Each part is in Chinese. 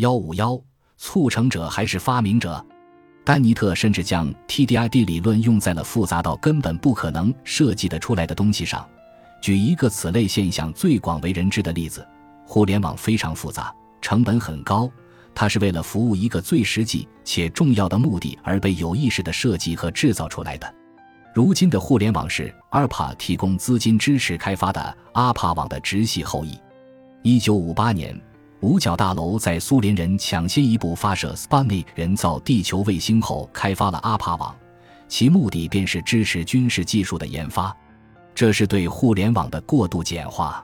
幺五幺，促成者还是发明者？丹尼特甚至将 TDID 理论用在了复杂到根本不可能设计得出来的东西上。举一个此类现象最广为人知的例子：互联网非常复杂，成本很高，它是为了服务一个最实际且重要的目的而被有意识的设计和制造出来的。如今的互联网是 ARPA 提供资金支持开发的 ARPA 网的直系后裔。一九五八年。五角大楼在苏联人抢先一步发射 Spuni 人造地球卫星后，开发了阿帕网，其目的便是支持军事技术的研发。这是对互联网的过度简化。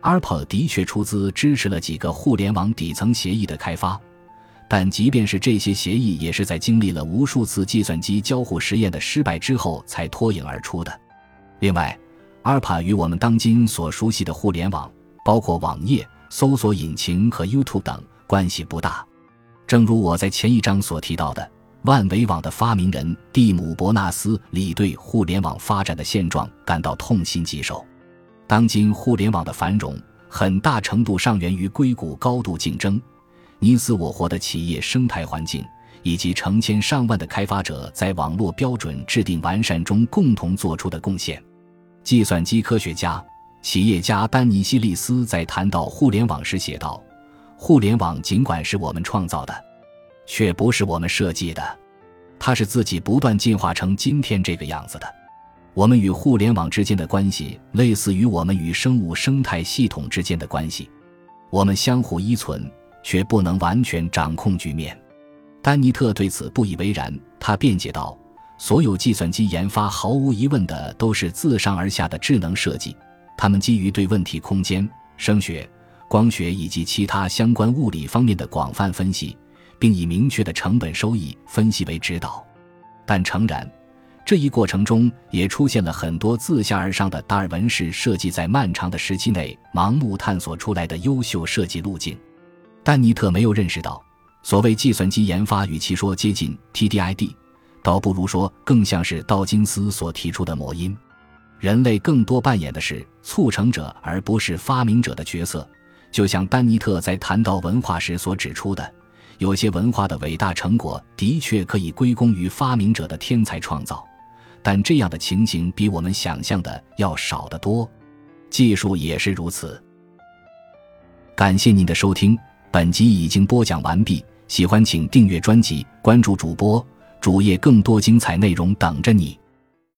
ARPA 的确出资支持了几个互联网底层协议的开发，但即便是这些协议，也是在经历了无数次计算机交互实验的失败之后才脱颖而出的。另外，ARPA 与我们当今所熟悉的互联网，包括网页。搜索引擎和 YouTube 等关系不大，正如我在前一章所提到的，万维网的发明人蒂姆·伯纳斯里对互联网发展的现状感到痛心疾首。当今互联网的繁荣，很大程度上源于硅谷高度竞争、你死我活的企业生态环境，以及成千上万的开发者在网络标准制定完善中共同做出的贡献。计算机科学家。企业家丹尼西利斯在谈到互联网时写道：“互联网尽管是我们创造的，却不是我们设计的，它是自己不断进化成今天这个样子的。我们与互联网之间的关系，类似于我们与生物生态系统之间的关系，我们相互依存，却不能完全掌控局面。”丹尼特对此不以为然，他辩解道：“所有计算机研发毫无疑问的都是自上而下的智能设计。”他们基于对问题空间、声学、光学以及其他相关物理方面的广泛分析，并以明确的成本收益分析为指导。但诚然，这一过程中也出现了很多自下而上的达尔文式设计，在漫长的时期内盲目探索出来的优秀设计路径。丹尼特没有认识到，所谓计算机研发，与其说接近 TDID，倒不如说更像是道金斯所提出的魔音。人类更多扮演的是促成者而不是发明者的角色，就像丹尼特在谈到文化时所指出的，有些文化的伟大成果的确可以归功于发明者的天才创造，但这样的情形比我们想象的要少得多。技术也是如此。感谢您的收听，本集已经播讲完毕。喜欢请订阅专辑，关注主播主页，更多精彩内容等着你。